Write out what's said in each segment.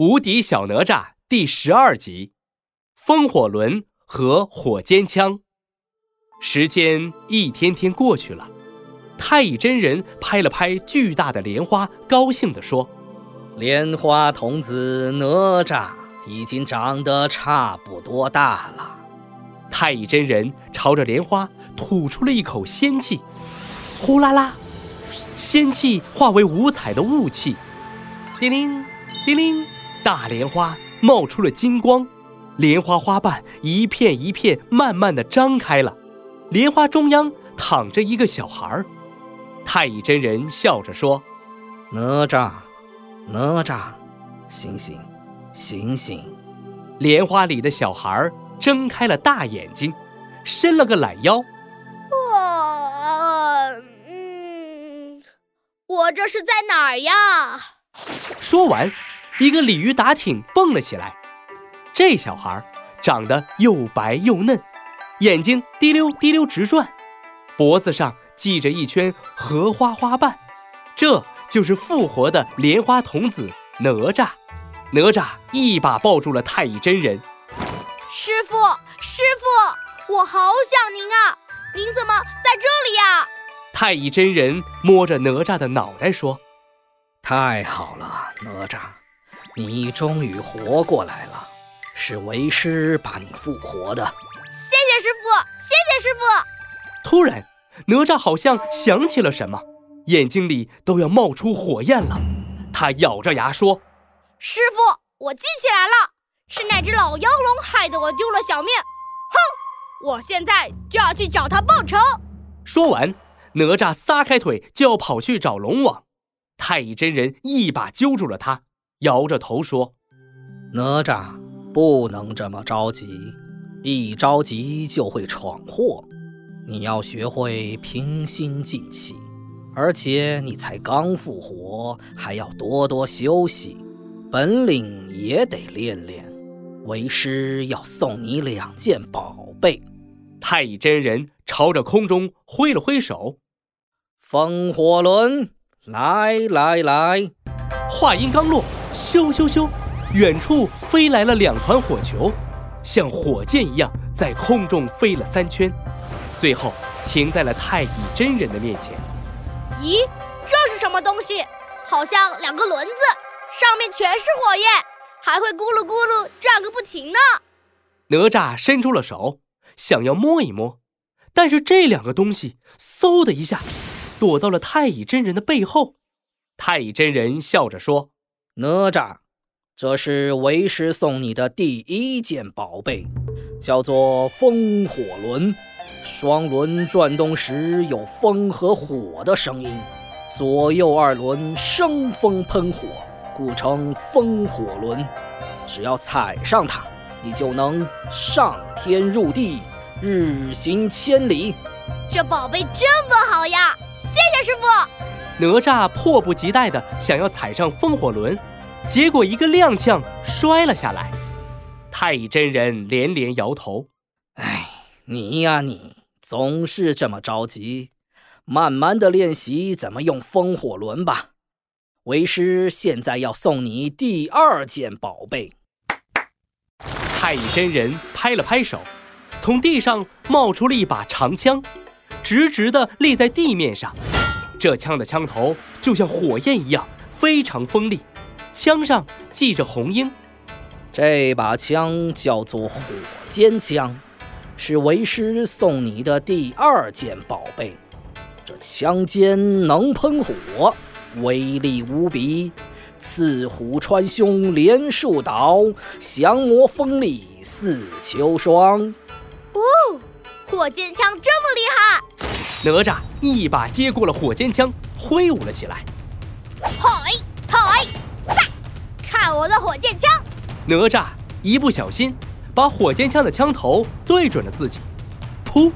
无敌小哪吒第十二集：风火轮和火尖枪。时间一天天过去了，太乙真人拍了拍巨大的莲花，高兴地说：“莲花童子哪吒已经长得差不多大了。”太乙真人朝着莲花吐出了一口仙气，呼啦啦，仙气化为五彩的雾气，叮铃，叮铃。大莲花冒出了金光，莲花花瓣一片一片慢慢的张开了。莲花中央躺着一个小孩儿，太乙真人笑着说：“哪吒，哪吒，醒醒，醒醒！”莲花里的小孩儿睁开了大眼睛，伸了个懒腰。我，嗯，我这是在哪儿呀？说完。一个鲤鱼打挺蹦了起来，这小孩长得又白又嫩，眼睛滴溜滴溜直转，脖子上系着一圈荷花花瓣，这就是复活的莲花童子哪吒。哪吒一把抱住了太乙真人，师傅，师傅，我好想您啊！您怎么在这里呀？太乙真人摸着哪吒的脑袋说：“太好了，哪吒。”你终于活过来了，是为师把你复活的。谢谢师傅，谢谢师傅。突然，哪吒好像想起了什么，眼睛里都要冒出火焰了。他咬着牙说：“师傅，我记起来了，是那只老妖龙害得我丢了小命。哼，我现在就要去找他报仇。”说完，哪吒撒开腿就要跑去找龙王。太乙真人一把揪住了他。摇着头说：“哪吒，不能这么着急，一着急就会闯祸。你要学会平心静气，而且你才刚复活，还要多多休息，本领也得练练。为师要送你两件宝贝。”太乙真人朝着空中挥了挥手：“风火轮，来来来！”话音刚落。咻咻咻！远处飞来了两团火球，像火箭一样在空中飞了三圈，最后停在了太乙真人的面前。咦，这是什么东西？好像两个轮子，上面全是火焰，还会咕噜咕噜转个不停呢。哪吒伸出了手，想要摸一摸，但是这两个东西嗖的一下，躲到了太乙真人的背后。太乙真人笑着说。哪吒，这是为师送你的第一件宝贝，叫做风火轮。双轮转动时有风和火的声音，左右二轮生风喷火，故称风火轮。只要踩上它，你就能上天入地，日行千里。这宝贝这么好呀！谢谢师傅。哪吒迫不及待地想要踩上风火轮。结果一个踉跄，摔了下来。太乙真人连连摇头：“哎，你呀，你总是这么着急。慢慢的练习怎么用风火轮吧。为师现在要送你第二件宝贝。”太乙真人拍了拍手，从地上冒出了一把长枪，直直的立在地面上。这枪的枪头就像火焰一样，非常锋利。枪上系着红缨，这把枪叫做火尖枪，是为师送你的第二件宝贝。这枪尖能喷火，威力无比，刺虎穿胸连树倒，降魔锋利似秋霜。哦，火箭枪这么厉害！哪吒一把接过了火箭枪，挥舞了起来。嗨嗨！看我的火箭枪，哪吒一不小心把火箭枪的枪头对准了自己，噗！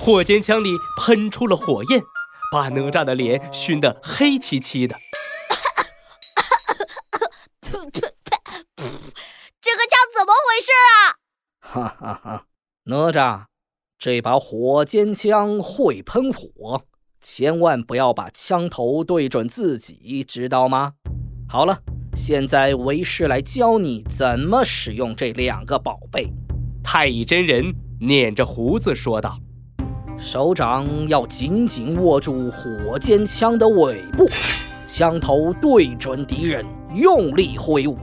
火箭枪里喷出了火焰，把哪吒的脸熏得黑漆漆的。这个枪怎么回事啊？哈哈哈！哪吒，这把火尖枪会喷火，千万不要把枪头对准自己，知道吗？好了。现在为师来教你怎么使用这两个宝贝。太乙真人捻着胡子说道：“手掌要紧紧握住火尖枪的尾部，枪头对准敌人，用力挥舞。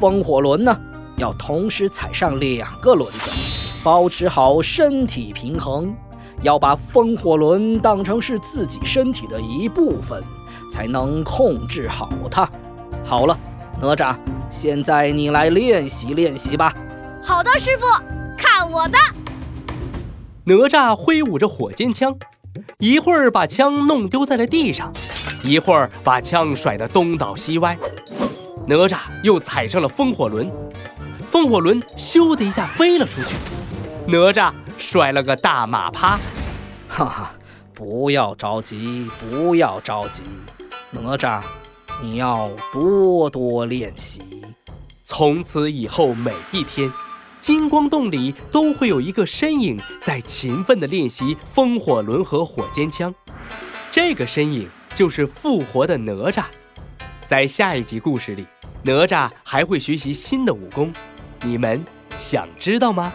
风火轮呢，要同时踩上两个轮子，保持好身体平衡。要把风火轮当成是自己身体的一部分。”才能控制好它。好了，哪吒，现在你来练习练习吧。好的，师傅，看我的！哪吒挥舞着火尖枪，一会儿把枪弄丢在了地上，一会儿把枪甩得东倒西歪。哪吒又踩上了风火轮，风火轮咻的一下飞了出去，哪吒摔了个大马趴。哈哈，不要着急，不要着急。哪吒，你要多多练习。从此以后，每一天，金光洞里都会有一个身影在勤奋地练习风火轮和火尖枪。这个身影就是复活的哪吒。在下一集故事里，哪吒还会学习新的武功，你们想知道吗？